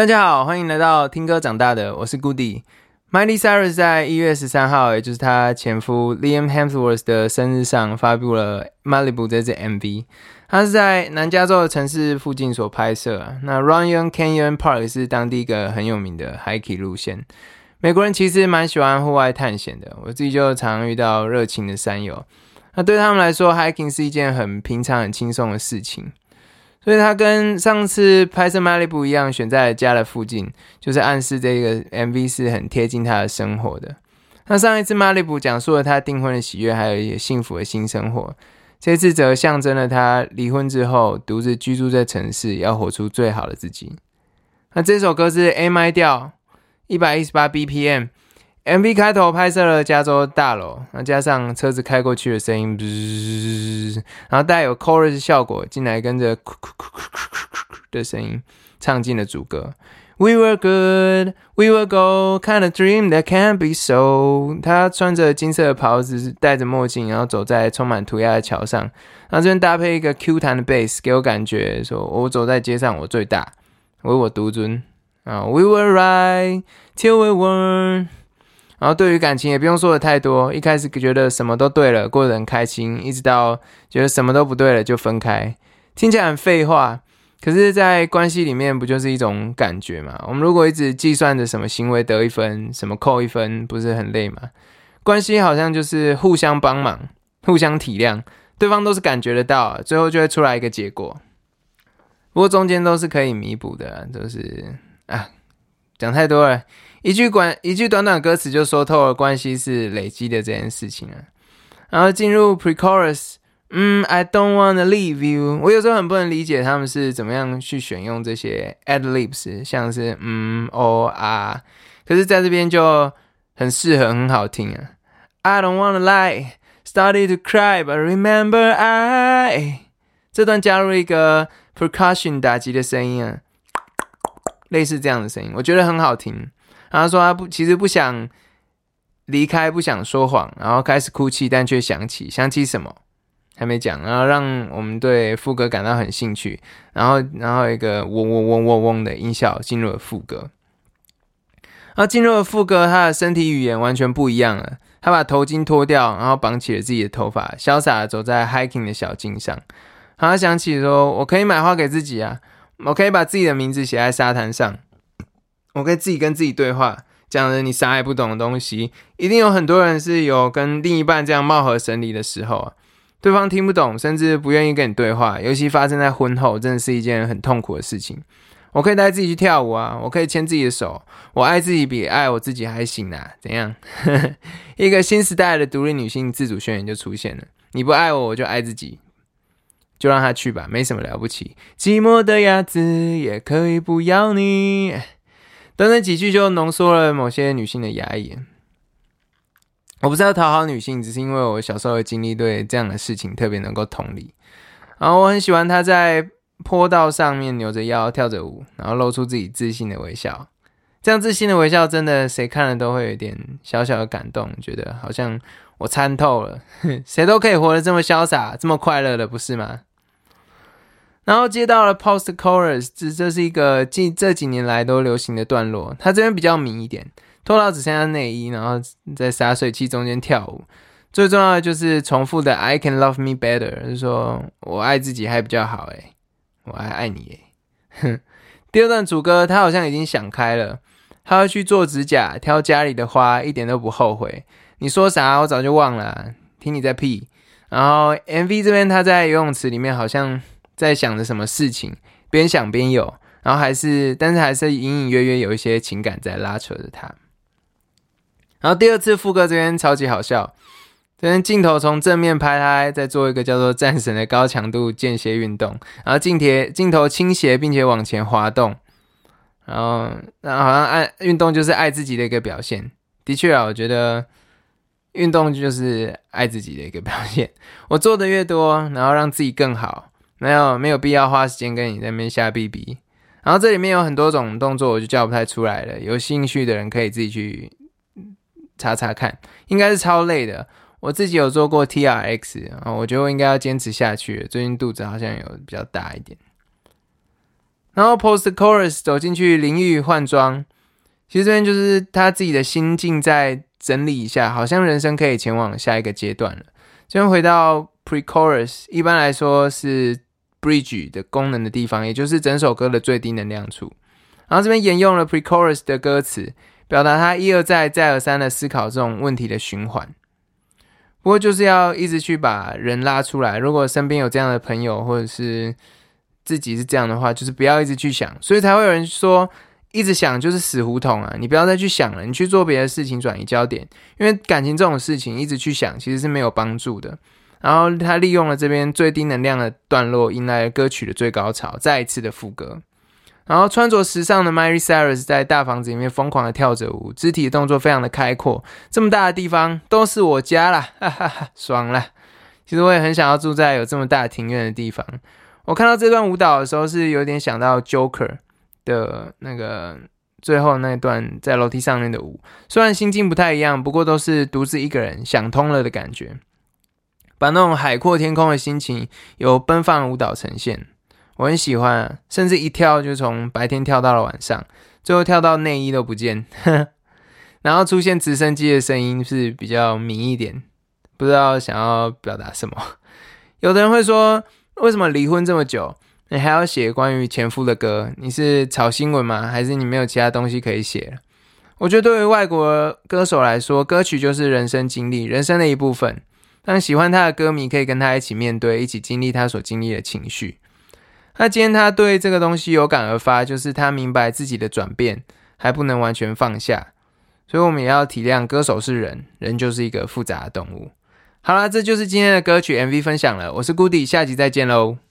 大家好，欢迎来到听歌长大的，我是 Goody。Miley Cyrus 在一月十三号，也就是她前夫 Liam Hemsworth 的生日上，发布了《Malibu》这支 MV。它是在南加州的城市附近所拍摄。那 Runyon Canyon Park 是当地一个很有名的 hiking 路线。美国人其实蛮喜欢户外探险的，我自己就常遇到热情的山友。那对他们来说，hiking 是一件很平常、很轻松的事情。所以他跟上次拍摄《Malibu》一样，选在了家的附近，就是暗示这个 MV 是很贴近他的生活的。那上一次《Malibu》讲述了他订婚的喜悦，还有一些幸福的新生活。这次则象征了他离婚之后独自居住在城市，要活出最好的自己。那这首歌是 A m i 调，一百一十八 BPM。MV 开头拍摄了加州大楼，那加上车子开过去的声音，然后带有 chorus 效果进来，跟着的声音唱进了主歌。We were good, we were gold, kind of dream that can't be so。他穿着金色的袍子，戴着墨镜，然后走在充满涂鸦的桥上。那这边搭配一个 Q 弹的 bass，给我感觉说我走在街上，我最大，唯我独尊啊。We were right till we weren't。然后对于感情也不用说的太多，一开始觉得什么都对了，过得很开心，一直到觉得什么都不对了就分开，听起来很废话，可是，在关系里面不就是一种感觉嘛？我们如果一直计算着什么行为得一分，什么扣一分，不是很累吗？关系好像就是互相帮忙、互相体谅，对方都是感觉得到，最后就会出来一个结果。不过中间都是可以弥补的，都是啊，讲太多了。一句短一句短短歌词就说透了关系是累积的这件事情啊。然后进入 pre-chorus，嗯，I don't wanna leave you。我有时候很不能理解他们是怎么样去选用这些 ad libs，像是嗯、哦啊，可是在这边就很适合，很好听啊。I don't wanna lie, started to cry, but remember I。这段加入一个 percussion 打击的声音啊，类似这样的声音，我觉得很好听。他说他不，其实不想离开，不想说谎，然后开始哭泣，但却想起，想起什么？还没讲，然后让我们对副歌感到很兴趣，然后，然后一个嗡嗡嗡嗡嗡的音效进入了副歌，然后进入了副歌，他的身体语言完全不一样了，他把头巾脱掉，然后绑起了自己的头发，潇洒的走在 hiking 的小径上，他想起说，我可以买花给自己啊，我可以把自己的名字写在沙滩上。我可以自己跟自己对话，讲着你啥也不懂的东西，一定有很多人是有跟另一半这样貌合神离的时候啊，对方听不懂，甚至不愿意跟你对话，尤其发生在婚后，真的是一件很痛苦的事情。我可以带自己去跳舞啊，我可以牵自己的手，我爱自己比爱我自己还行啊，怎样？一个新时代的独立女性自主宣言就出现了，你不爱我，我就爱自己，就让他去吧，没什么了不起。寂寞的鸭子也可以不要你。短短几句就浓缩了某些女性的压抑。我不是要讨好女性，只是因为我小时候的经历，对这样的事情特别能够同理。然后我很喜欢她在坡道上面扭着腰跳着舞，然后露出自己自信的微笑。这样自信的微笑，真的谁看了都会有点小小的感动，觉得好像我参透了，谁都可以活得这么潇洒、这么快乐的，不是吗？然后接到了 post chorus，这这是一个近这几年来都流行的段落。他这边比较迷一点，脱到只剩下内衣，然后在洒水器中间跳舞。最重要的就是重复的 I can love me better，就是说我爱自己还比较好诶，我还爱你诶。哼，第二段主歌他好像已经想开了，他要去做指甲，挑家里的花，一点都不后悔。你说啥我早就忘了，听你在屁。然后 MV 这边他在游泳池里面好像。在想着什么事情，边想边有，然后还是，但是还是隐隐约约有一些情感在拉扯着他。然后第二次副歌这边超级好笑，这边镜头从正面拍他在做一个叫做战神的高强度间歇运动，然后镜贴镜头倾斜并且往前滑动，然后然后好像爱运动就是爱自己的一个表现。的确啊，我觉得运动就是爱自己的一个表现。我做的越多，然后让自己更好。没有没有必要花时间跟你在那边瞎逼逼，然后这里面有很多种动作，我就叫不太出来了。有兴趣的人可以自己去查查看，应该是超累的。我自己有做过 T R X 啊，我觉得我应该要坚持下去。最近肚子好像有比较大一点。然后 post chorus 走进去淋浴换装，其实这边就是他自己的心境在整理一下，好像人生可以前往下一个阶段了。这边回到 pre chorus，一般来说是 bridge 的功能的地方，也就是整首歌的最低能量处。然后这边沿用了 pre chorus 的歌词，表达他一而再再而三的思考这种问题的循环。不过就是要一直去把人拉出来。如果身边有这样的朋友，或者是自己是这样的话，就是不要一直去想。所以才会有人说，一直想就是死胡同啊！你不要再去想了，你去做别的事情，转移焦点。因为感情这种事情，一直去想其实是没有帮助的。然后他利用了这边最低能量的段落，迎来了歌曲的最高潮，再一次的副歌。然后穿着时尚的 Miley Cyrus 在大房子里面疯狂的跳着舞，肢体动作非常的开阔，这么大的地方都是我家啦，哈哈哈，爽了。其实我也很想要住在有这么大庭院的地方。我看到这段舞蹈的时候，是有点想到 Joker 的那个最后那段在楼梯上面的舞，虽然心境不太一样，不过都是独自一个人想通了的感觉，把那种海阔天空的心情由奔放舞蹈呈现。我很喜欢，甚至一跳就从白天跳到了晚上，最后跳到内衣都不见，然后出现直升机的声音是比较迷一点，不知道想要表达什么。有的人会说，为什么离婚这么久，你还要写关于前夫的歌？你是炒新闻吗？还是你没有其他东西可以写了？我觉得对于外国歌手来说，歌曲就是人生经历，人生的一部分。让喜欢他的歌迷可以跟他一起面对，一起经历他所经历的情绪。那今天他对这个东西有感而发，就是他明白自己的转变还不能完全放下，所以我们也要体谅歌手是人，人就是一个复杂的动物。好啦，这就是今天的歌曲 MV 分享了，我是 Goody，下集再见喽。